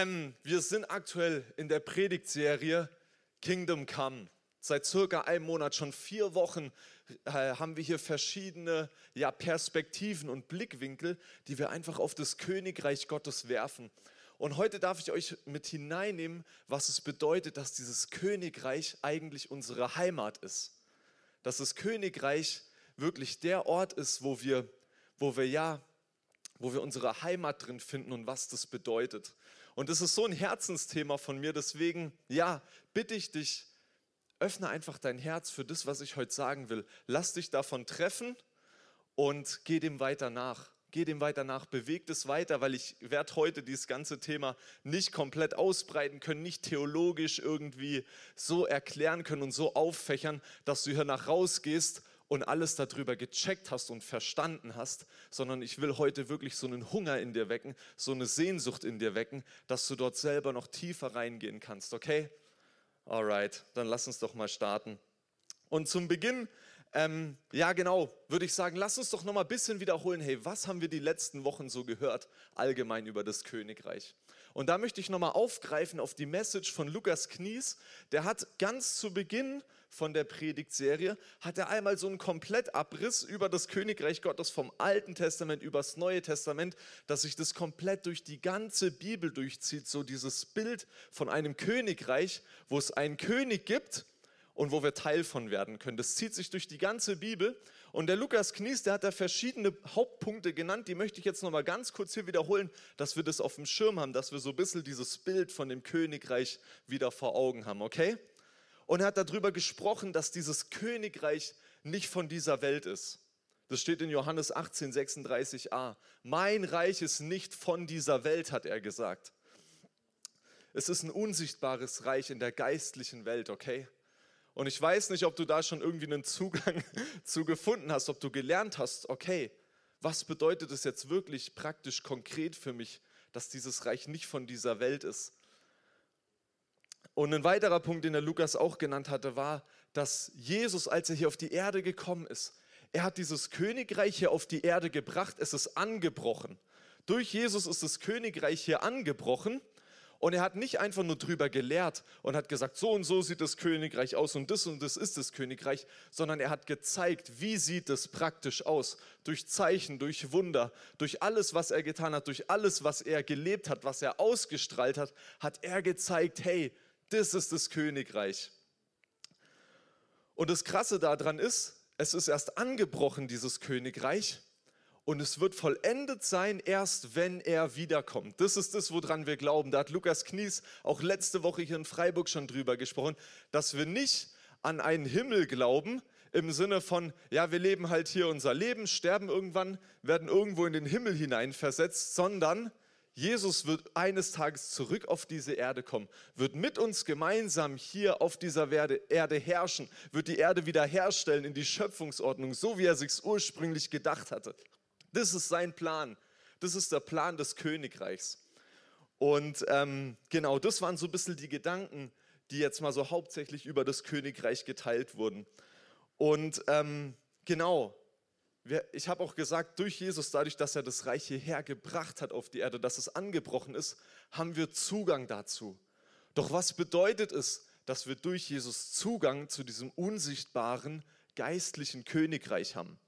Ähm, wir sind aktuell in der Predigtserie Kingdom Come. Seit circa einem Monat, schon vier Wochen, äh, haben wir hier verschiedene ja, Perspektiven und Blickwinkel, die wir einfach auf das Königreich Gottes werfen. Und heute darf ich euch mit hineinnehmen, was es bedeutet, dass dieses Königreich eigentlich unsere Heimat ist. Dass das Königreich wirklich der Ort ist, wo wir, wo wir ja, wo wir unsere Heimat drin finden und was das bedeutet. Und das ist so ein Herzensthema von mir. Deswegen, ja, bitte ich dich, öffne einfach dein Herz für das, was ich heute sagen will. Lass dich davon treffen und geh dem weiter nach. Geh dem weiter nach, bewegt es weiter, weil ich werde heute dieses ganze Thema nicht komplett ausbreiten können, nicht theologisch irgendwie so erklären können und so auffächern, dass du hier nach rausgehst und alles darüber gecheckt hast und verstanden hast, sondern ich will heute wirklich so einen Hunger in dir wecken, so eine Sehnsucht in dir wecken, dass du dort selber noch tiefer reingehen kannst, okay? Alright, dann lass uns doch mal starten. Und zum Beginn, ähm, ja genau, würde ich sagen, lass uns doch noch mal ein bisschen wiederholen, hey, was haben wir die letzten Wochen so gehört, allgemein über das Königreich? Und da möchte ich nochmal aufgreifen auf die Message von Lukas Knies. Der hat ganz zu Beginn von der Predigtserie, hat er einmal so einen Komplettabriss über das Königreich Gottes vom Alten Testament übers Neue Testament, dass sich das komplett durch die ganze Bibel durchzieht, so dieses Bild von einem Königreich, wo es einen König gibt und wo wir Teil von werden können. Das zieht sich durch die ganze Bibel. Und der Lukas Knies, der hat da verschiedene Hauptpunkte genannt, die möchte ich jetzt nochmal ganz kurz hier wiederholen, dass wir das auf dem Schirm haben, dass wir so ein bisschen dieses Bild von dem Königreich wieder vor Augen haben, okay? Und er hat darüber gesprochen, dass dieses Königreich nicht von dieser Welt ist. Das steht in Johannes 18, 36a. Mein Reich ist nicht von dieser Welt, hat er gesagt. Es ist ein unsichtbares Reich in der geistlichen Welt, okay? Und ich weiß nicht, ob du da schon irgendwie einen Zugang zu gefunden hast, ob du gelernt hast, okay, was bedeutet es jetzt wirklich praktisch konkret für mich, dass dieses Reich nicht von dieser Welt ist. Und ein weiterer Punkt, den der Lukas auch genannt hatte, war, dass Jesus, als er hier auf die Erde gekommen ist, er hat dieses Königreich hier auf die Erde gebracht, es ist angebrochen. Durch Jesus ist das Königreich hier angebrochen und er hat nicht einfach nur drüber gelehrt und hat gesagt, so und so sieht das Königreich aus und das und das ist das Königreich, sondern er hat gezeigt, wie sieht es praktisch aus. Durch Zeichen, durch Wunder, durch alles, was er getan hat, durch alles, was er gelebt hat, was er ausgestrahlt hat, hat er gezeigt, hey, das ist das Königreich. Und das Krasse daran ist, es ist erst angebrochen, dieses Königreich und es wird vollendet sein, erst wenn er wiederkommt. Das ist das, woran wir glauben. Da hat Lukas Knies auch letzte Woche hier in Freiburg schon drüber gesprochen, dass wir nicht an einen Himmel glauben, im Sinne von, ja, wir leben halt hier unser Leben, sterben irgendwann, werden irgendwo in den Himmel hineinversetzt, sondern Jesus wird eines Tages zurück auf diese Erde kommen, wird mit uns gemeinsam hier auf dieser Erde herrschen, wird die Erde wiederherstellen in die Schöpfungsordnung, so wie er sich ursprünglich gedacht hatte. Das ist sein Plan. Das ist der Plan des Königreichs. Und ähm, genau, das waren so ein bisschen die Gedanken, die jetzt mal so hauptsächlich über das Königreich geteilt wurden. Und ähm, genau, ich habe auch gesagt, durch Jesus, dadurch, dass er das Reich hierher gebracht hat auf die Erde, dass es angebrochen ist, haben wir Zugang dazu. Doch was bedeutet es, dass wir durch Jesus Zugang zu diesem unsichtbaren geistlichen Königreich haben?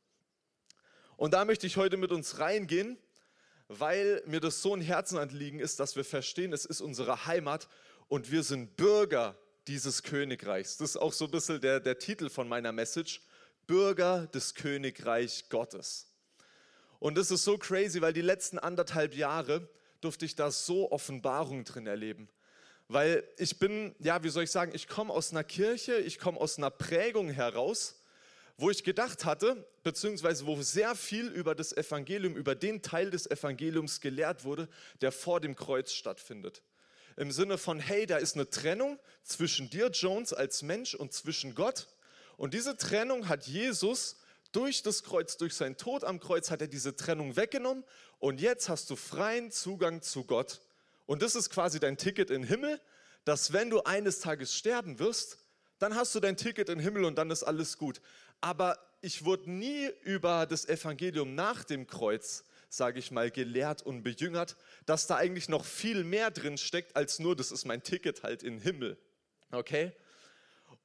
Und da möchte ich heute mit uns reingehen, weil mir das so ein Herzenanliegen ist, dass wir verstehen, es ist unsere Heimat und wir sind Bürger dieses Königreichs. Das ist auch so ein bisschen der, der Titel von meiner Message, Bürger des Königreich Gottes. Und das ist so crazy, weil die letzten anderthalb Jahre durfte ich da so Offenbarung drin erleben. Weil ich bin, ja, wie soll ich sagen, ich komme aus einer Kirche, ich komme aus einer Prägung heraus, wo ich gedacht hatte, beziehungsweise wo sehr viel über das Evangelium, über den Teil des Evangeliums gelehrt wurde, der vor dem Kreuz stattfindet. Im Sinne von, hey, da ist eine Trennung zwischen dir, Jones, als Mensch und zwischen Gott. Und diese Trennung hat Jesus durch das Kreuz, durch seinen Tod am Kreuz, hat er diese Trennung weggenommen. Und jetzt hast du freien Zugang zu Gott. Und das ist quasi dein Ticket in den Himmel, dass wenn du eines Tages sterben wirst, dann hast du dein Ticket in den Himmel und dann ist alles gut aber ich wurde nie über das Evangelium nach dem Kreuz sage ich mal, gelehrt und bejüngert, dass da eigentlich noch viel mehr drin steckt als nur, das ist mein Ticket halt in den Himmel. Okay?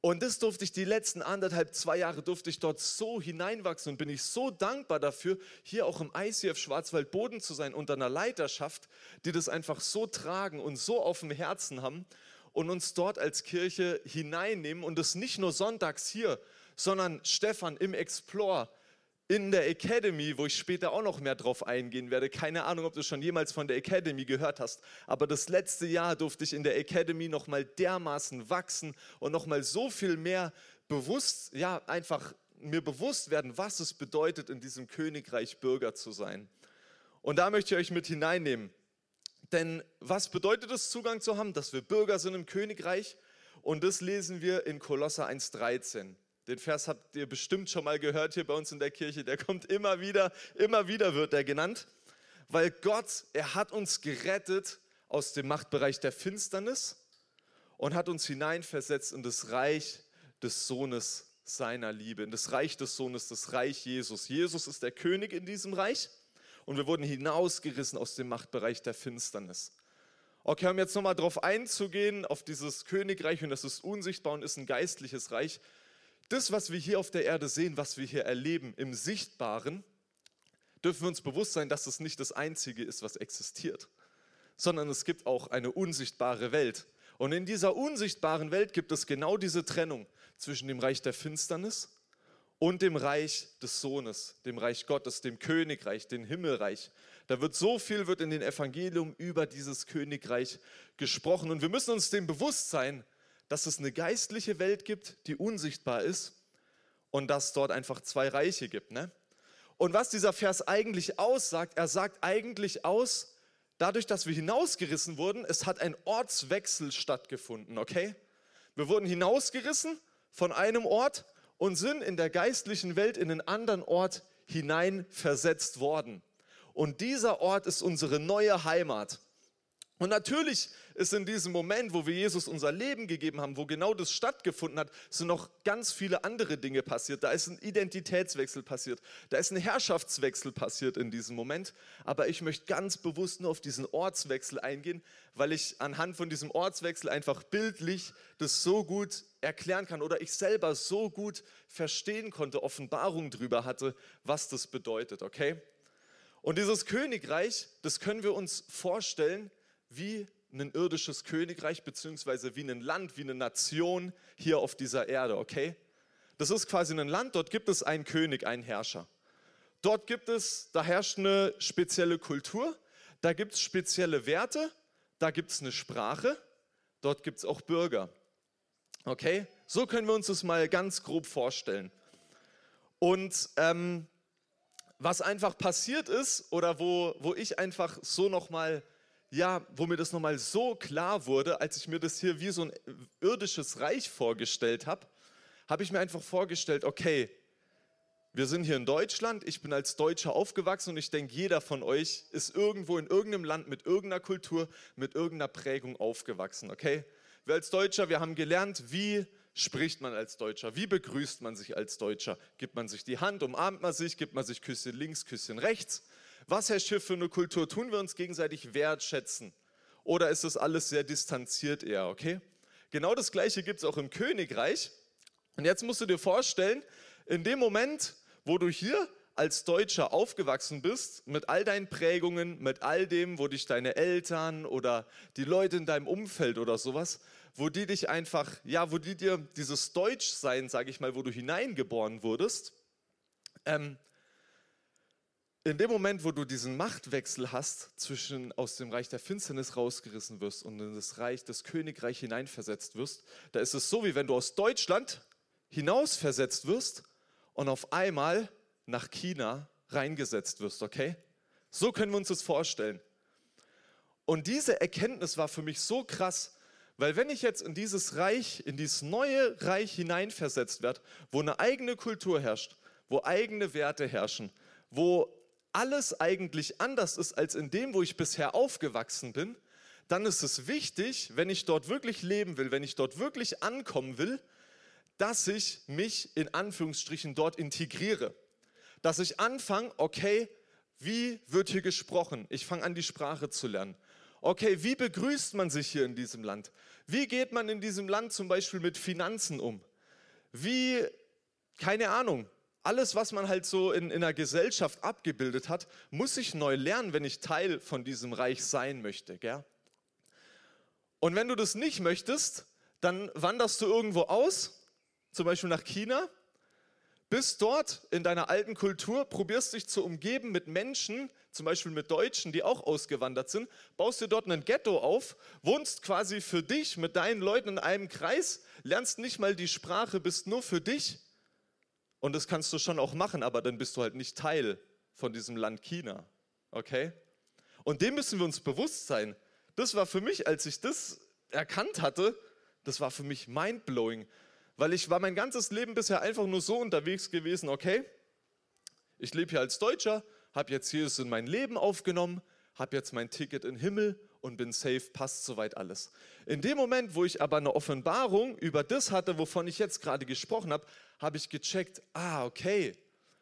Und das durfte ich die letzten anderthalb, zwei Jahre durfte ich dort so hineinwachsen und bin ich so dankbar dafür, hier auch im ICF Schwarzwald Boden zu sein, unter einer Leiterschaft, die das einfach so tragen und so auf dem Herzen haben und uns dort als Kirche hineinnehmen und das nicht nur sonntags hier, sondern Stefan im Explore, in der Academy, wo ich später auch noch mehr drauf eingehen werde. Keine Ahnung, ob du schon jemals von der Academy gehört hast, aber das letzte Jahr durfte ich in der Academy noch mal dermaßen wachsen und noch mal so viel mehr bewusst, ja, einfach mir bewusst werden, was es bedeutet, in diesem Königreich Bürger zu sein. Und da möchte ich euch mit hineinnehmen. Denn was bedeutet es, Zugang zu haben? Dass wir Bürger sind im Königreich. Und das lesen wir in Kolosser 1,13. Den Vers habt ihr bestimmt schon mal gehört hier bei uns in der Kirche. Der kommt immer wieder, immer wieder wird er genannt. Weil Gott, er hat uns gerettet aus dem Machtbereich der Finsternis und hat uns hineinversetzt in das Reich des Sohnes seiner Liebe, in das Reich des Sohnes, das Reich Jesus. Jesus ist der König in diesem Reich und wir wurden hinausgerissen aus dem Machtbereich der Finsternis. Okay, um jetzt nochmal drauf einzugehen, auf dieses Königreich und das ist unsichtbar und ist ein geistliches Reich, das, was wir hier auf der Erde sehen, was wir hier erleben im Sichtbaren, dürfen wir uns bewusst sein, dass es nicht das Einzige ist, was existiert, sondern es gibt auch eine unsichtbare Welt. Und in dieser unsichtbaren Welt gibt es genau diese Trennung zwischen dem Reich der Finsternis und dem Reich des Sohnes, dem Reich Gottes, dem Königreich, dem Himmelreich. Da wird so viel wird in den Evangelium über dieses Königreich gesprochen und wir müssen uns dem bewusst sein, dass es eine geistliche Welt gibt, die unsichtbar ist und dass dort einfach zwei Reiche gibt. Ne? Und was dieser Vers eigentlich aussagt, er sagt eigentlich aus, dadurch, dass wir hinausgerissen wurden, es hat ein Ortswechsel stattgefunden, okay? Wir wurden hinausgerissen von einem Ort und sind in der geistlichen Welt in einen anderen Ort hineinversetzt worden. Und dieser Ort ist unsere neue Heimat. Und natürlich ist in diesem Moment, wo wir Jesus unser Leben gegeben haben, wo genau das stattgefunden hat, sind noch ganz viele andere Dinge passiert. Da ist ein Identitätswechsel passiert, da ist ein Herrschaftswechsel passiert in diesem Moment. Aber ich möchte ganz bewusst nur auf diesen Ortswechsel eingehen, weil ich anhand von diesem Ortswechsel einfach bildlich das so gut erklären kann oder ich selber so gut verstehen konnte, Offenbarung darüber hatte, was das bedeutet, okay? Und dieses Königreich, das können wir uns vorstellen wie ein irdisches Königreich, beziehungsweise wie ein Land, wie eine Nation hier auf dieser Erde, okay? Das ist quasi ein Land, dort gibt es einen König, einen Herrscher. Dort gibt es, da herrscht eine spezielle Kultur, da gibt es spezielle Werte, da gibt es eine Sprache, dort gibt es auch Bürger. Okay? So können wir uns das mal ganz grob vorstellen. Und ähm, was einfach passiert ist, oder wo, wo ich einfach so nochmal ja, wo mir das nochmal so klar wurde, als ich mir das hier wie so ein irdisches Reich vorgestellt habe, habe ich mir einfach vorgestellt, okay, wir sind hier in Deutschland, ich bin als Deutscher aufgewachsen und ich denke, jeder von euch ist irgendwo in irgendeinem Land mit irgendeiner Kultur, mit irgendeiner Prägung aufgewachsen, okay? Wir als Deutscher, wir haben gelernt, wie spricht man als Deutscher, wie begrüßt man sich als Deutscher? Gibt man sich die Hand, umarmt man sich, gibt man sich Küsschen links, Küsschen rechts? Was, Herr Schiff, für eine Kultur? Tun wir uns gegenseitig wertschätzen? Oder ist das alles sehr distanziert eher, okay? Genau das Gleiche gibt es auch im Königreich. Und jetzt musst du dir vorstellen, in dem Moment, wo du hier als Deutscher aufgewachsen bist, mit all deinen Prägungen, mit all dem, wo dich deine Eltern oder die Leute in deinem Umfeld oder sowas, wo die dich einfach, ja, wo die dir dieses Deutschsein, sage ich mal, wo du hineingeboren wurdest, ähm, in dem Moment, wo du diesen Machtwechsel hast, zwischen aus dem Reich der Finsternis rausgerissen wirst und in das Reich, das Königreich hineinversetzt wirst, da ist es so, wie wenn du aus Deutschland hinausversetzt wirst und auf einmal nach China reingesetzt wirst, okay? So können wir uns das vorstellen. Und diese Erkenntnis war für mich so krass, weil wenn ich jetzt in dieses Reich, in dieses neue Reich hineinversetzt werde, wo eine eigene Kultur herrscht, wo eigene Werte herrschen, wo alles eigentlich anders ist als in dem, wo ich bisher aufgewachsen bin, dann ist es wichtig, wenn ich dort wirklich leben will, wenn ich dort wirklich ankommen will, dass ich mich in Anführungsstrichen dort integriere. Dass ich anfange, okay, wie wird hier gesprochen? Ich fange an, die Sprache zu lernen. Okay, wie begrüßt man sich hier in diesem Land? Wie geht man in diesem Land zum Beispiel mit Finanzen um? Wie, keine Ahnung, alles, was man halt so in, in einer Gesellschaft abgebildet hat, muss ich neu lernen, wenn ich Teil von diesem Reich sein möchte. Gell? Und wenn du das nicht möchtest, dann wanderst du irgendwo aus, zum Beispiel nach China, bist dort in deiner alten Kultur, probierst dich zu umgeben mit Menschen, zum Beispiel mit Deutschen, die auch ausgewandert sind, baust dir dort ein Ghetto auf, wohnst quasi für dich mit deinen Leuten in einem Kreis, lernst nicht mal die Sprache, bist nur für dich und das kannst du schon auch machen, aber dann bist du halt nicht Teil von diesem Land China. Okay? Und dem müssen wir uns bewusst sein. Das war für mich, als ich das erkannt hatte, das war für mich mindblowing. Weil ich war mein ganzes Leben bisher einfach nur so unterwegs gewesen, okay, ich lebe hier als Deutscher, habe jetzt Jesus in mein Leben aufgenommen, habe jetzt mein Ticket in den Himmel und bin safe, passt soweit alles. In dem Moment, wo ich aber eine Offenbarung über das hatte, wovon ich jetzt gerade gesprochen habe, habe ich gecheckt, ah, okay,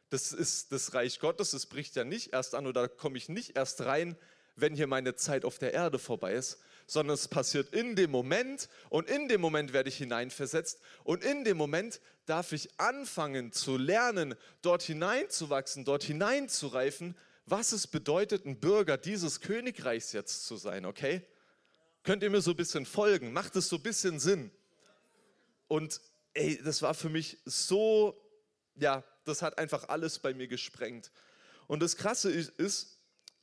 das ist das Reich Gottes, es bricht ja nicht erst an oder komme ich nicht erst rein, wenn hier meine Zeit auf der Erde vorbei ist, sondern es passiert in dem Moment und in dem Moment werde ich hineinversetzt und in dem Moment darf ich anfangen zu lernen, dort hineinzuwachsen, dort hineinzureifen, was es bedeutet, ein Bürger dieses Königreichs jetzt zu sein, okay? Könnt ihr mir so ein bisschen folgen? Macht es so ein bisschen Sinn? Und ey, das war für mich so, ja, das hat einfach alles bei mir gesprengt. Und das Krasse ist,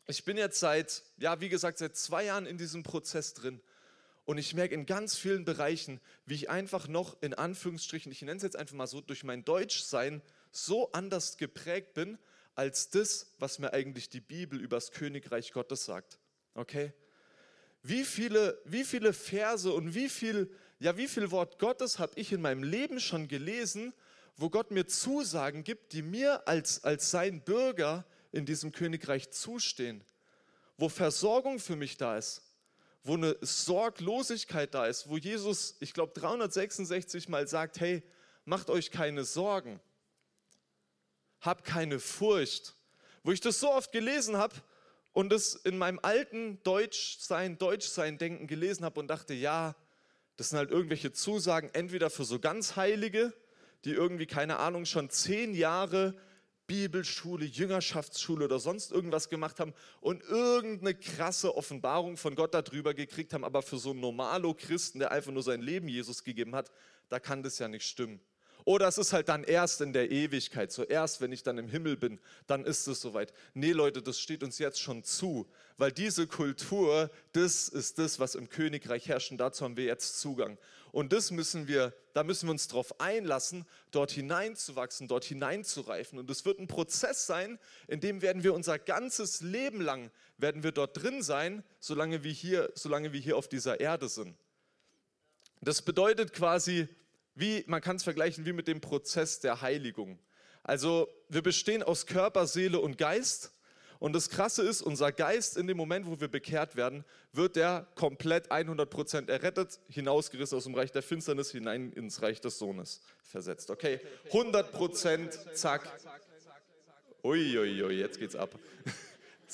ich bin jetzt seit, ja, wie gesagt, seit zwei Jahren in diesem Prozess drin. Und ich merke in ganz vielen Bereichen, wie ich einfach noch in Anführungsstrichen, ich nenne es jetzt einfach mal so, durch mein Deutschsein so anders geprägt bin, als das, was mir eigentlich die Bibel über das Königreich Gottes sagt. Okay? Wie viele, wie viele Verse und wie viel, ja, wie viel Wort Gottes habe ich in meinem Leben schon gelesen, wo Gott mir Zusagen gibt, die mir als, als sein Bürger in diesem Königreich zustehen, wo Versorgung für mich da ist, wo eine Sorglosigkeit da ist, wo Jesus, ich glaube, 366 Mal sagt, hey, macht euch keine Sorgen hab keine Furcht. Wo ich das so oft gelesen habe und es in meinem alten Deutschsein, Deutschsein-Denken gelesen habe und dachte, ja, das sind halt irgendwelche Zusagen, entweder für so ganz Heilige, die irgendwie, keine Ahnung, schon zehn Jahre Bibelschule, Jüngerschaftsschule oder sonst irgendwas gemacht haben und irgendeine krasse Offenbarung von Gott darüber gekriegt haben, aber für so einen Normalo-Christen, der einfach nur sein Leben Jesus gegeben hat, da kann das ja nicht stimmen. Oder es ist halt dann erst in der Ewigkeit, zuerst, wenn ich dann im Himmel bin, dann ist es soweit. Nee, Leute, das steht uns jetzt schon zu, weil diese Kultur, das ist das, was im Königreich herrscht und dazu haben wir jetzt Zugang. Und das müssen wir, da müssen wir uns darauf einlassen, dort hineinzuwachsen, dort hineinzureifen. Und es wird ein Prozess sein, in dem werden wir unser ganzes Leben lang, werden wir dort drin sein, solange wir hier, solange wir hier auf dieser Erde sind. Das bedeutet quasi, wie, man kann es vergleichen wie mit dem Prozess der Heiligung. Also wir bestehen aus Körper, Seele und Geist. Und das Krasse ist, unser Geist in dem Moment, wo wir bekehrt werden, wird der komplett 100% errettet, hinausgerissen aus dem Reich der Finsternis hinein ins Reich des Sohnes versetzt. Okay, 100% zack. Uiuiui, ui, jetzt geht's ab.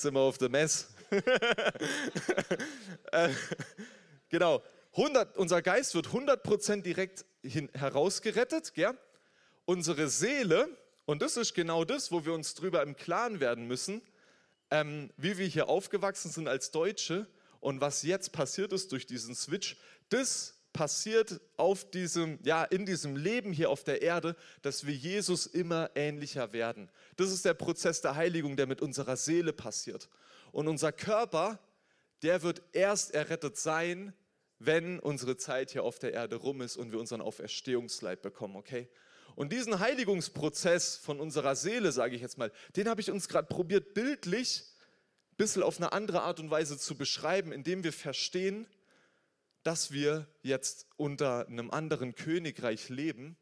wir auf der Mess. äh, genau, 100, unser Geist wird 100% direkt hin, herausgerettet. Gell? Unsere Seele, und das ist genau das, wo wir uns drüber im Klaren werden müssen, ähm, wie wir hier aufgewachsen sind als Deutsche und was jetzt passiert ist durch diesen Switch, das passiert auf diesem, ja, in diesem Leben hier auf der Erde, dass wir Jesus immer ähnlicher werden. Das ist der Prozess der Heiligung, der mit unserer Seele passiert. Und unser Körper, der wird erst errettet sein, wenn unsere Zeit hier auf der Erde rum ist und wir unseren Auferstehungsleib bekommen, okay? Und diesen Heiligungsprozess von unserer Seele, sage ich jetzt mal, den habe ich uns gerade probiert, bildlich ein bisschen auf eine andere Art und Weise zu beschreiben, indem wir verstehen, dass wir jetzt unter einem anderen Königreich leben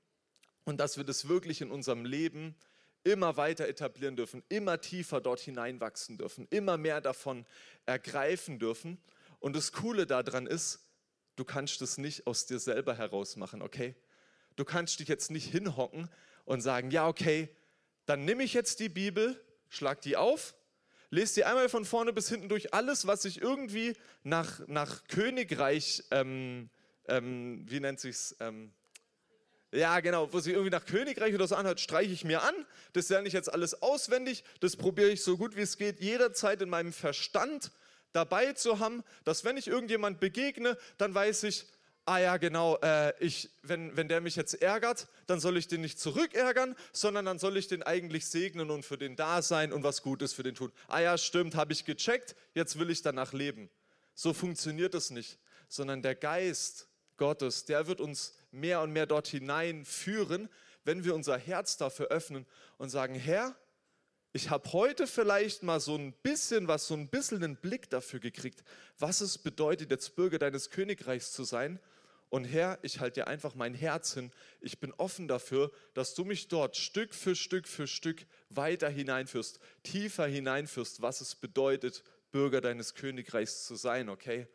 und dass wir das wirklich in unserem Leben immer weiter etablieren dürfen, immer tiefer dort hineinwachsen dürfen, immer mehr davon ergreifen dürfen. Und das Coole daran ist, du kannst es nicht aus dir selber heraus machen, okay? Du kannst dich jetzt nicht hinhocken und sagen, ja, okay, dann nehme ich jetzt die Bibel, schlag die auf, lest die einmal von vorne bis hinten durch. Alles, was sich irgendwie nach, nach Königreich, ähm, ähm, wie nennt sich's? Ähm, ja, genau, wo sich irgendwie nach Königreich oder so anhört, streiche ich mir an. Das lerne ich jetzt alles auswendig. Das probiere ich so gut wie es geht, jederzeit in meinem Verstand dabei zu haben, dass wenn ich irgendjemand begegne, dann weiß ich, ah ja, genau, äh, ich, wenn, wenn der mich jetzt ärgert, dann soll ich den nicht zurückärgern, sondern dann soll ich den eigentlich segnen und für den da sein und was Gutes für den tun. Ah ja, stimmt, habe ich gecheckt, jetzt will ich danach leben. So funktioniert es nicht, sondern der Geist Gottes, der wird uns mehr und mehr dort hineinführen, wenn wir unser Herz dafür öffnen und sagen, Herr, ich habe heute vielleicht mal so ein bisschen was, so ein bisschen einen Blick dafür gekriegt, was es bedeutet, jetzt Bürger deines Königreichs zu sein und Herr, ich halte dir einfach mein Herz hin. Ich bin offen dafür, dass du mich dort Stück für Stück für Stück weiter hineinführst, tiefer hineinführst, was es bedeutet, Bürger deines Königreichs zu sein, okay?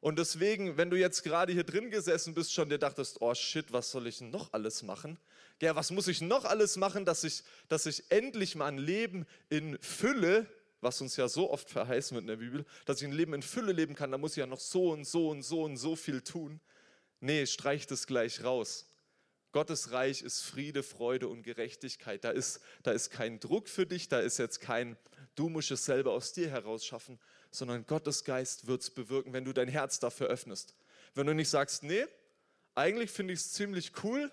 Und deswegen, wenn du jetzt gerade hier drin gesessen bist, schon dir dachtest, oh shit, was soll ich noch alles machen? Ja, was muss ich noch alles machen, dass ich, dass ich endlich mal ein Leben in Fülle was uns ja so oft verheißen wird in der Bibel, dass ich ein Leben in Fülle leben kann, da muss ich ja noch so und so und so und so viel tun. Nee, streich das gleich raus. Gottes Reich ist Friede, Freude und Gerechtigkeit. Da ist, da ist kein Druck für dich, da ist jetzt kein, du musst es selber aus dir heraus schaffen, sondern Gottes Geist wird es bewirken, wenn du dein Herz dafür öffnest. Wenn du nicht sagst, nee, eigentlich finde ich es ziemlich cool,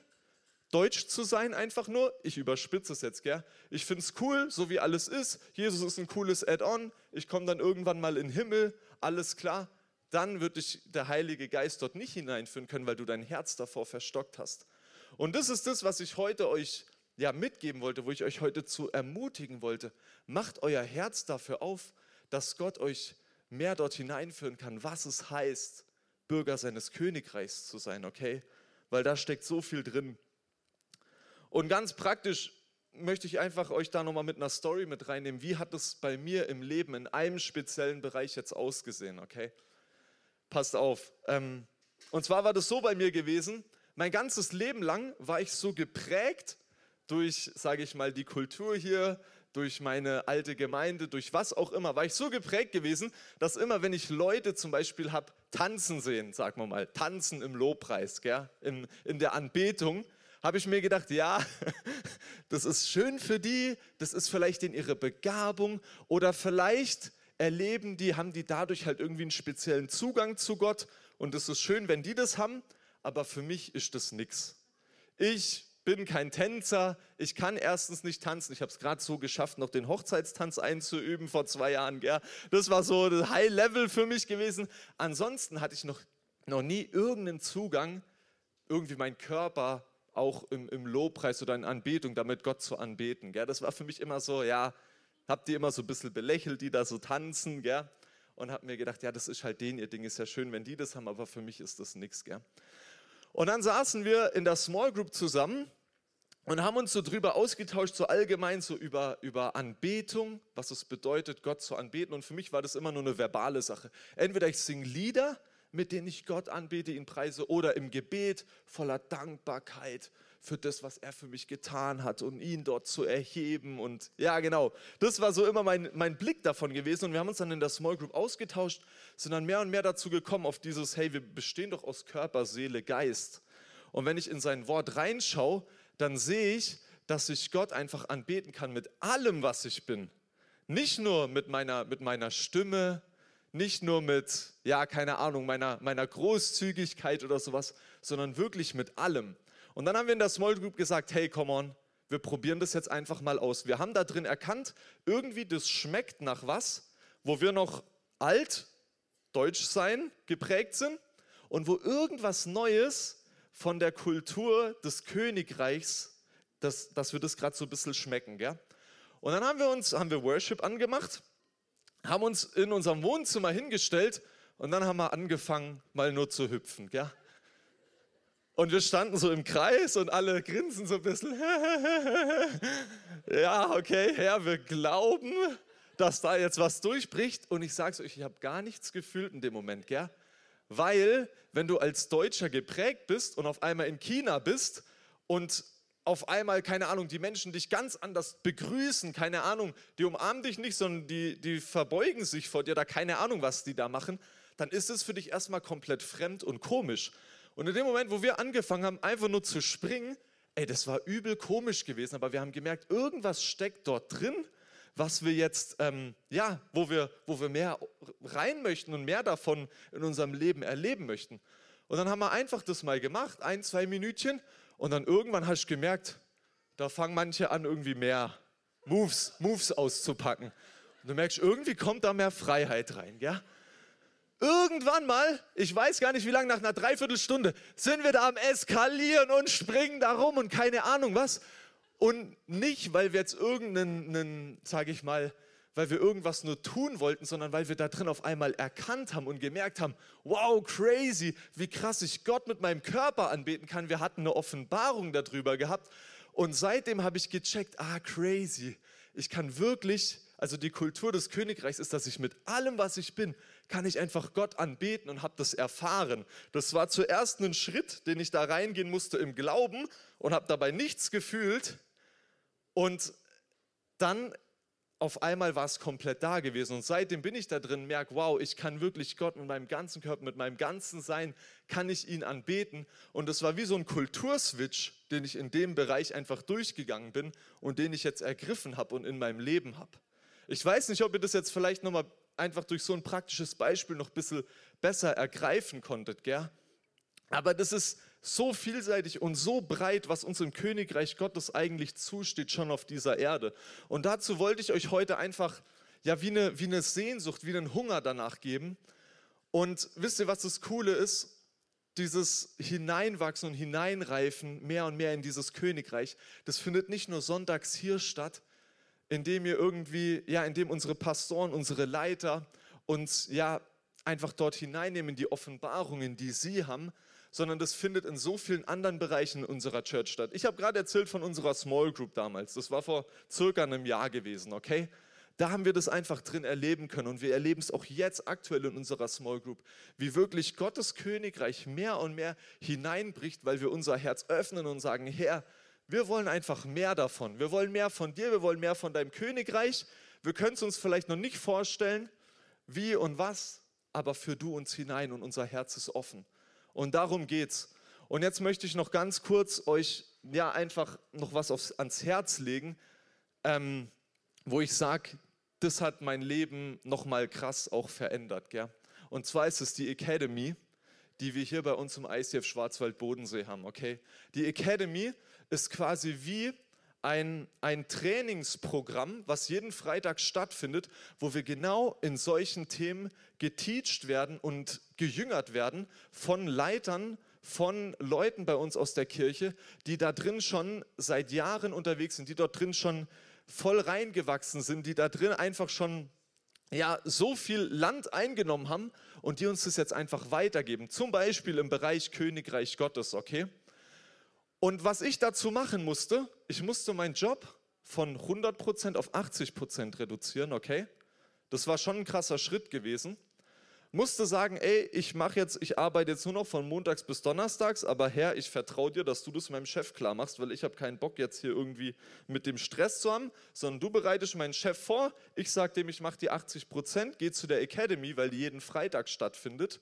deutsch zu sein, einfach nur, ich überspitze es jetzt, gell? Ich finde es cool, so wie alles ist. Jesus ist ein cooles Add-on. Ich komme dann irgendwann mal in den Himmel, alles klar dann wird dich der Heilige Geist dort nicht hineinführen können, weil du dein Herz davor verstockt hast. Und das ist das, was ich heute euch ja mitgeben wollte, wo ich euch heute zu ermutigen wollte. Macht euer Herz dafür auf, dass Gott euch mehr dort hineinführen kann, was es heißt, Bürger seines Königreichs zu sein, okay? Weil da steckt so viel drin. Und ganz praktisch möchte ich einfach euch da nochmal mit einer Story mit reinnehmen. Wie hat es bei mir im Leben in einem speziellen Bereich jetzt ausgesehen, okay? Passt auf. Ähm, und zwar war das so bei mir gewesen, mein ganzes Leben lang war ich so geprägt durch, sage ich mal, die Kultur hier, durch meine alte Gemeinde, durch was auch immer, war ich so geprägt gewesen, dass immer, wenn ich Leute zum Beispiel habe tanzen sehen, sagen wir mal, tanzen im Lobpreis, gell, in, in der Anbetung, habe ich mir gedacht, ja, das ist schön für die, das ist vielleicht in ihre Begabung oder vielleicht erleben die, haben die dadurch halt irgendwie einen speziellen Zugang zu Gott. Und es ist schön, wenn die das haben, aber für mich ist das nichts. Ich bin kein Tänzer, ich kann erstens nicht tanzen. Ich habe es gerade so geschafft, noch den Hochzeitstanz einzuüben vor zwei Jahren. Gell? Das war so das High Level für mich gewesen. Ansonsten hatte ich noch, noch nie irgendeinen Zugang, irgendwie meinen Körper auch im, im Lobpreis oder in Anbetung, damit Gott zu anbeten. Gell? Das war für mich immer so, ja, habe die immer so ein bisschen belächelt, die da so tanzen, gell? Und habe mir gedacht, ja, das ist halt denen ihr Ding, ist ja schön, wenn die das haben, aber für mich ist das nichts? Und dann saßen wir in der Small Group zusammen und haben uns so drüber ausgetauscht, so allgemein so über, über Anbetung, was es bedeutet, Gott zu anbeten. Und für mich war das immer nur eine verbale Sache. Entweder ich singe Lieder, mit denen ich Gott anbete, ihn preise, oder im Gebet voller Dankbarkeit für das, was er für mich getan hat und ihn dort zu erheben. Und ja, genau, das war so immer mein, mein Blick davon gewesen. Und wir haben uns dann in der Small Group ausgetauscht, sind dann mehr und mehr dazu gekommen, auf dieses, hey, wir bestehen doch aus Körper, Seele, Geist. Und wenn ich in sein Wort reinschaue, dann sehe ich, dass ich Gott einfach anbeten kann mit allem, was ich bin. Nicht nur mit meiner, mit meiner Stimme, nicht nur mit, ja, keine Ahnung, meiner, meiner Großzügigkeit oder sowas, sondern wirklich mit allem. Und dann haben wir in der Small Group gesagt, hey, come on, wir probieren das jetzt einfach mal aus. Wir haben da drin erkannt, irgendwie das schmeckt nach was, wo wir noch alt, deutsch sein, geprägt sind und wo irgendwas Neues von der Kultur des Königreichs, dass, dass wir das gerade so ein bisschen schmecken. Gell? Und dann haben wir uns, haben wir Worship angemacht, haben uns in unserem Wohnzimmer hingestellt und dann haben wir angefangen, mal nur zu hüpfen. Gell? Und wir standen so im Kreis und alle grinsen so ein bisschen. ja, okay, Herr, wir glauben, dass da jetzt was durchbricht. Und ich sage es euch, ich habe gar nichts gefühlt in dem Moment, gell? Weil, wenn du als Deutscher geprägt bist und auf einmal in China bist und auf einmal, keine Ahnung, die Menschen dich ganz anders begrüßen, keine Ahnung, die umarmen dich nicht, sondern die, die verbeugen sich vor dir, da keine Ahnung, was die da machen, dann ist es für dich erstmal komplett fremd und komisch. Und in dem Moment, wo wir angefangen haben, einfach nur zu springen, ey, das war übel komisch gewesen, aber wir haben gemerkt, irgendwas steckt dort drin, was wir jetzt, ähm, ja, wo wir, wo wir mehr rein möchten und mehr davon in unserem Leben erleben möchten. Und dann haben wir einfach das mal gemacht, ein, zwei Minütchen, und dann irgendwann hast du gemerkt, da fangen manche an, irgendwie mehr Moves, Moves auszupacken. Und du merkst, irgendwie kommt da mehr Freiheit rein, ja? Irgendwann mal, ich weiß gar nicht wie lange, nach einer Dreiviertelstunde, sind wir da am Eskalieren und springen da rum und keine Ahnung was. Und nicht, weil wir jetzt irgendeinen, sage ich mal, weil wir irgendwas nur tun wollten, sondern weil wir da drin auf einmal erkannt haben und gemerkt haben, wow, crazy, wie krass ich Gott mit meinem Körper anbeten kann. Wir hatten eine Offenbarung darüber gehabt und seitdem habe ich gecheckt, ah, crazy, ich kann wirklich, also die Kultur des Königreichs ist, dass ich mit allem, was ich bin, kann ich einfach Gott anbeten und habe das erfahren. Das war zuerst ein Schritt, den ich da reingehen musste im Glauben und habe dabei nichts gefühlt. Und dann auf einmal war es komplett da gewesen. Und seitdem bin ich da drin, merke, wow, ich kann wirklich Gott mit meinem ganzen Körper, mit meinem ganzen Sein, kann ich ihn anbeten. Und es war wie so ein Kulturswitch, den ich in dem Bereich einfach durchgegangen bin und den ich jetzt ergriffen habe und in meinem Leben habe. Ich weiß nicht, ob ihr das jetzt vielleicht nochmal einfach durch so ein praktisches Beispiel noch ein bisschen besser ergreifen konntet, gell? Aber das ist so vielseitig und so breit, was uns im Königreich Gottes eigentlich zusteht, schon auf dieser Erde. Und dazu wollte ich euch heute einfach ja wie eine, wie eine Sehnsucht, wie einen Hunger danach geben. Und wisst ihr, was das Coole ist? Dieses Hineinwachsen und Hineinreifen mehr und mehr in dieses Königreich, das findet nicht nur sonntags hier statt, indem ihr irgendwie, ja, indem unsere Pastoren, unsere Leiter uns ja einfach dort hineinnehmen in die Offenbarungen, die sie haben, sondern das findet in so vielen anderen Bereichen unserer Church statt. Ich habe gerade erzählt von unserer Small Group damals. Das war vor circa einem Jahr gewesen, okay? Da haben wir das einfach drin erleben können und wir erleben es auch jetzt aktuell in unserer Small Group, wie wirklich Gottes Königreich mehr und mehr hineinbricht, weil wir unser Herz öffnen und sagen, Herr, wir wollen einfach mehr davon. Wir wollen mehr von dir, wir wollen mehr von deinem Königreich. Wir können es uns vielleicht noch nicht vorstellen, wie und was, aber für du uns hinein und unser Herz ist offen. Und darum geht's. Und jetzt möchte ich noch ganz kurz euch ja einfach noch was aufs, ans Herz legen, ähm, wo ich sage, das hat mein Leben noch mal krass auch verändert. Gell? Und zwar ist es die Academy, die wir hier bei uns im ICF Schwarzwald-Bodensee haben. Okay? Die Academy ist quasi wie ein, ein Trainingsprogramm, was jeden Freitag stattfindet, wo wir genau in solchen Themen geteacht werden und gejüngert werden von Leitern, von Leuten bei uns aus der Kirche, die da drin schon seit Jahren unterwegs sind, die dort drin schon voll reingewachsen sind, die da drin einfach schon ja, so viel Land eingenommen haben und die uns das jetzt einfach weitergeben. Zum Beispiel im Bereich Königreich Gottes, okay? Und was ich dazu machen musste, ich musste meinen Job von 100% auf 80% reduzieren, okay? Das war schon ein krasser Schritt gewesen. Musste sagen, ey, ich mache jetzt, ich arbeite jetzt nur noch von montags bis donnerstags, aber Herr, ich vertraue dir, dass du das meinem Chef klar machst, weil ich habe keinen Bock jetzt hier irgendwie mit dem Stress zu haben, sondern du bereitest meinen Chef vor, ich sage dem, ich mache die 80%, gehe zu der Academy, weil die jeden Freitag stattfindet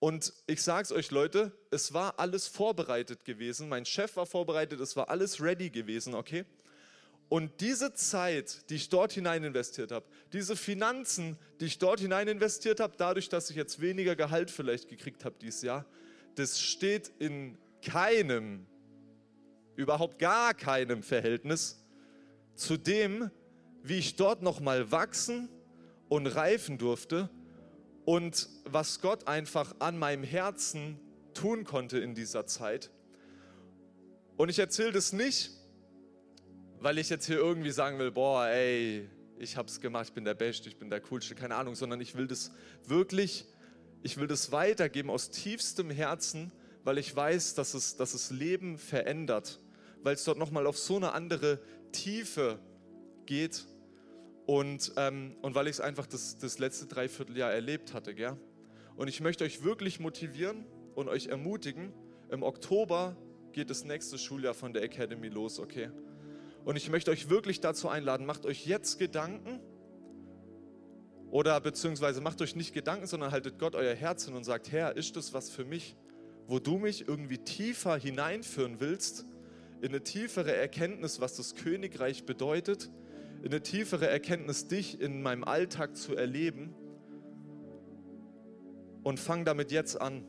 und ich sage es euch, Leute, es war alles vorbereitet gewesen. Mein Chef war vorbereitet, es war alles ready gewesen, okay? Und diese Zeit, die ich dort hinein investiert habe, diese Finanzen, die ich dort hinein investiert habe, dadurch, dass ich jetzt weniger Gehalt vielleicht gekriegt habe dieses Jahr, das steht in keinem, überhaupt gar keinem Verhältnis zu dem, wie ich dort nochmal wachsen und reifen durfte und was Gott einfach an meinem Herzen tun konnte in dieser Zeit. Und ich erzähle das nicht, weil ich jetzt hier irgendwie sagen will, boah, ey, ich habe es gemacht, ich bin der Beste, ich bin der Coolste, keine Ahnung, sondern ich will das wirklich, ich will das weitergeben aus tiefstem Herzen, weil ich weiß, dass es, dass es Leben verändert, weil es dort nochmal auf so eine andere Tiefe geht und, ähm, und weil ich es einfach das, das letzte Dreivierteljahr erlebt hatte. Gell? Und ich möchte euch wirklich motivieren und euch ermutigen, im Oktober geht das nächste Schuljahr von der Academy los, okay? Und ich möchte euch wirklich dazu einladen, macht euch jetzt Gedanken oder beziehungsweise macht euch nicht Gedanken, sondern haltet Gott euer Herz hin und sagt, Herr, ist das was für mich, wo du mich irgendwie tiefer hineinführen willst, in eine tiefere Erkenntnis, was das Königreich bedeutet, eine tiefere Erkenntnis, dich in meinem Alltag zu erleben. Und fang damit jetzt an.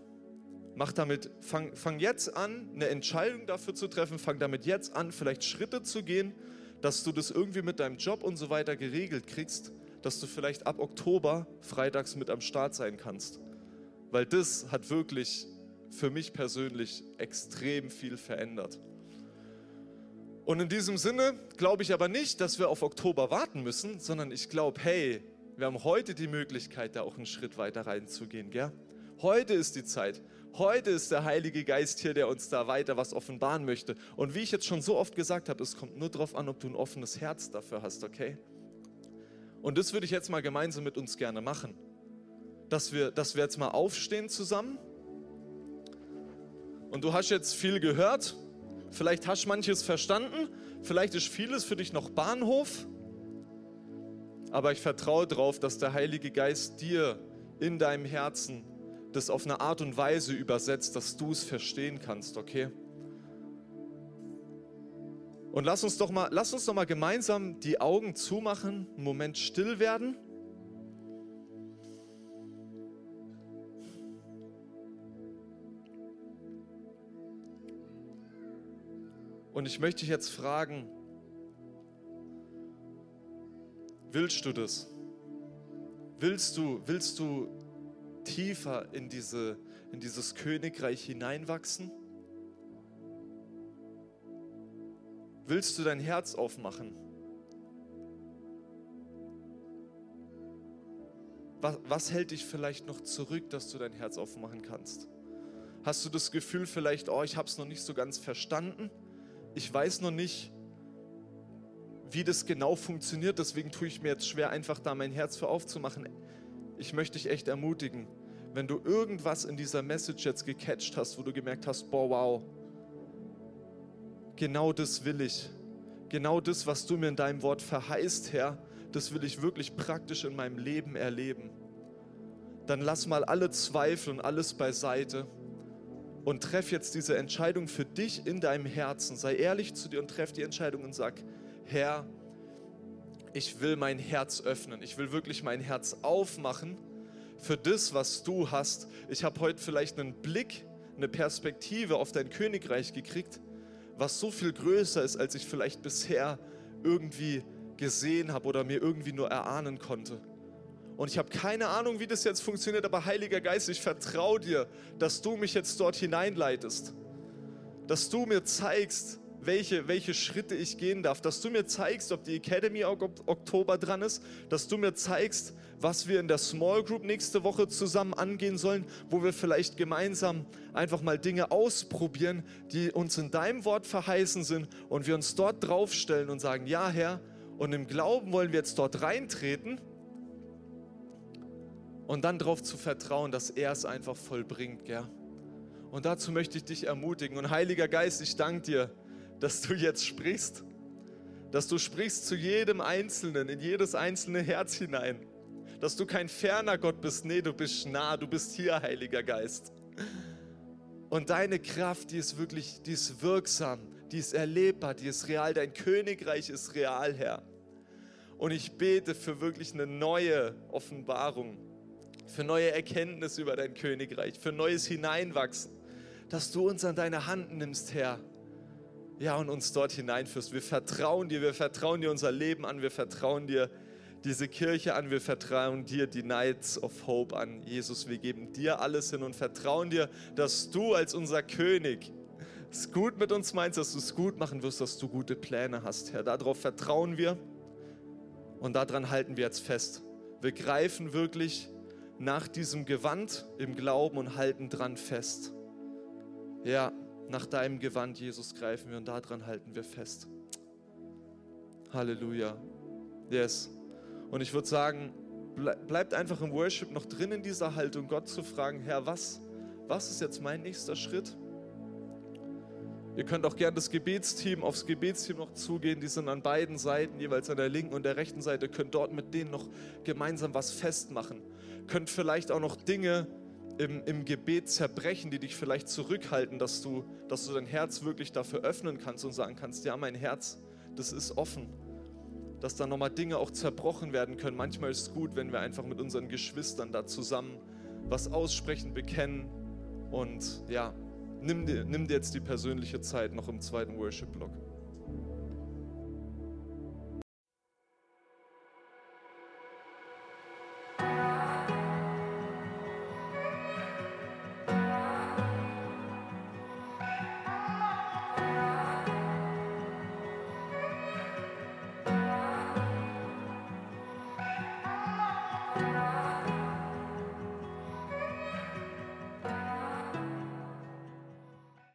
Mach damit, fang, fang jetzt an, eine Entscheidung dafür zu treffen. Fang damit jetzt an, vielleicht Schritte zu gehen, dass du das irgendwie mit deinem Job und so weiter geregelt kriegst, dass du vielleicht ab Oktober freitags mit am Start sein kannst. Weil das hat wirklich für mich persönlich extrem viel verändert. Und in diesem Sinne glaube ich aber nicht, dass wir auf Oktober warten müssen, sondern ich glaube, hey, wir haben heute die Möglichkeit, da auch einen Schritt weiter reinzugehen. Gell? Heute ist die Zeit. Heute ist der Heilige Geist hier, der uns da weiter was offenbaren möchte. Und wie ich jetzt schon so oft gesagt habe, es kommt nur darauf an, ob du ein offenes Herz dafür hast, okay? Und das würde ich jetzt mal gemeinsam mit uns gerne machen. Dass wir, dass wir jetzt mal aufstehen zusammen. Und du hast jetzt viel gehört. Vielleicht hast du manches verstanden. Vielleicht ist vieles für dich noch Bahnhof. Aber ich vertraue darauf, dass der Heilige Geist dir in deinem Herzen das auf eine Art und Weise übersetzt, dass du es verstehen kannst, okay? Und lass uns doch mal, lass uns doch mal gemeinsam die Augen zumachen, einen Moment still werden. Und ich möchte dich jetzt fragen, willst du das? Willst du, willst du tiefer in, diese, in dieses Königreich hineinwachsen? Willst du dein Herz aufmachen? Was, was, hält dich vielleicht noch zurück, dass du dein Herz aufmachen kannst? Hast du das Gefühl vielleicht, oh, ich habe es noch nicht so ganz verstanden? Ich weiß noch nicht, wie das genau funktioniert, deswegen tue ich mir jetzt schwer, einfach da mein Herz für aufzumachen ich möchte dich echt ermutigen, wenn du irgendwas in dieser Message jetzt gecatcht hast, wo du gemerkt hast, boah, wow, genau das will ich. Genau das, was du mir in deinem Wort verheißt, Herr, das will ich wirklich praktisch in meinem Leben erleben. Dann lass mal alle Zweifel und alles beiseite und treff jetzt diese Entscheidung für dich in deinem Herzen. Sei ehrlich zu dir und treff die Entscheidung und sag, Herr, ich will mein Herz öffnen. Ich will wirklich mein Herz aufmachen für das, was du hast. Ich habe heute vielleicht einen Blick, eine Perspektive auf dein Königreich gekriegt, was so viel größer ist, als ich vielleicht bisher irgendwie gesehen habe oder mir irgendwie nur erahnen konnte. Und ich habe keine Ahnung, wie das jetzt funktioniert, aber Heiliger Geist, ich vertraue dir, dass du mich jetzt dort hineinleitest. Dass du mir zeigst, welche, welche Schritte ich gehen darf, dass du mir zeigst, ob die Academy Oktober dran ist, dass du mir zeigst, was wir in der Small Group nächste Woche zusammen angehen sollen, wo wir vielleicht gemeinsam einfach mal Dinge ausprobieren, die uns in deinem Wort verheißen sind und wir uns dort draufstellen und sagen, ja Herr, und im Glauben wollen wir jetzt dort reintreten und dann darauf zu vertrauen, dass er es einfach vollbringt, gell? Und dazu möchte ich dich ermutigen. Und Heiliger Geist, ich danke dir, dass du jetzt sprichst, dass du sprichst zu jedem Einzelnen, in jedes einzelne Herz hinein, dass du kein ferner Gott bist, nee, du bist nah, du bist hier, Heiliger Geist. Und deine Kraft, die ist wirklich, die ist wirksam, die ist erlebbar, die ist real, dein Königreich ist real, Herr. Und ich bete für wirklich eine neue Offenbarung, für neue Erkenntnis über dein Königreich, für neues Hineinwachsen, dass du uns an deine Hand nimmst, Herr ja, und uns dort hineinführst. Wir vertrauen dir, wir vertrauen dir unser Leben an, wir vertrauen dir diese Kirche an, wir vertrauen dir die Nights of Hope an. Jesus, wir geben dir alles hin und vertrauen dir, dass du als unser König es gut mit uns meinst, dass du es gut machen wirst, dass du gute Pläne hast, Herr. Darauf vertrauen wir und daran halten wir jetzt fest. Wir greifen wirklich nach diesem Gewand im Glauben und halten dran fest. Ja, nach deinem Gewand, Jesus, greifen wir und daran halten wir fest. Halleluja. Yes. Und ich würde sagen, bleibt einfach im Worship noch drin in dieser Haltung, Gott zu fragen, Herr, was, was ist jetzt mein nächster Schritt? Ihr könnt auch gerne das Gebetsteam aufs Gebetsteam noch zugehen. Die sind an beiden Seiten, jeweils an der linken und der rechten Seite. Ihr könnt dort mit denen noch gemeinsam was festmachen. Könnt vielleicht auch noch Dinge im, im Gebet zerbrechen, die dich vielleicht zurückhalten, dass du, dass du dein Herz wirklich dafür öffnen kannst und sagen kannst, ja, mein Herz, das ist offen. Dass da nochmal Dinge auch zerbrochen werden können. Manchmal ist es gut, wenn wir einfach mit unseren Geschwistern da zusammen was aussprechen, bekennen und ja, nimm dir, nimm dir jetzt die persönliche Zeit noch im zweiten Worship-Block.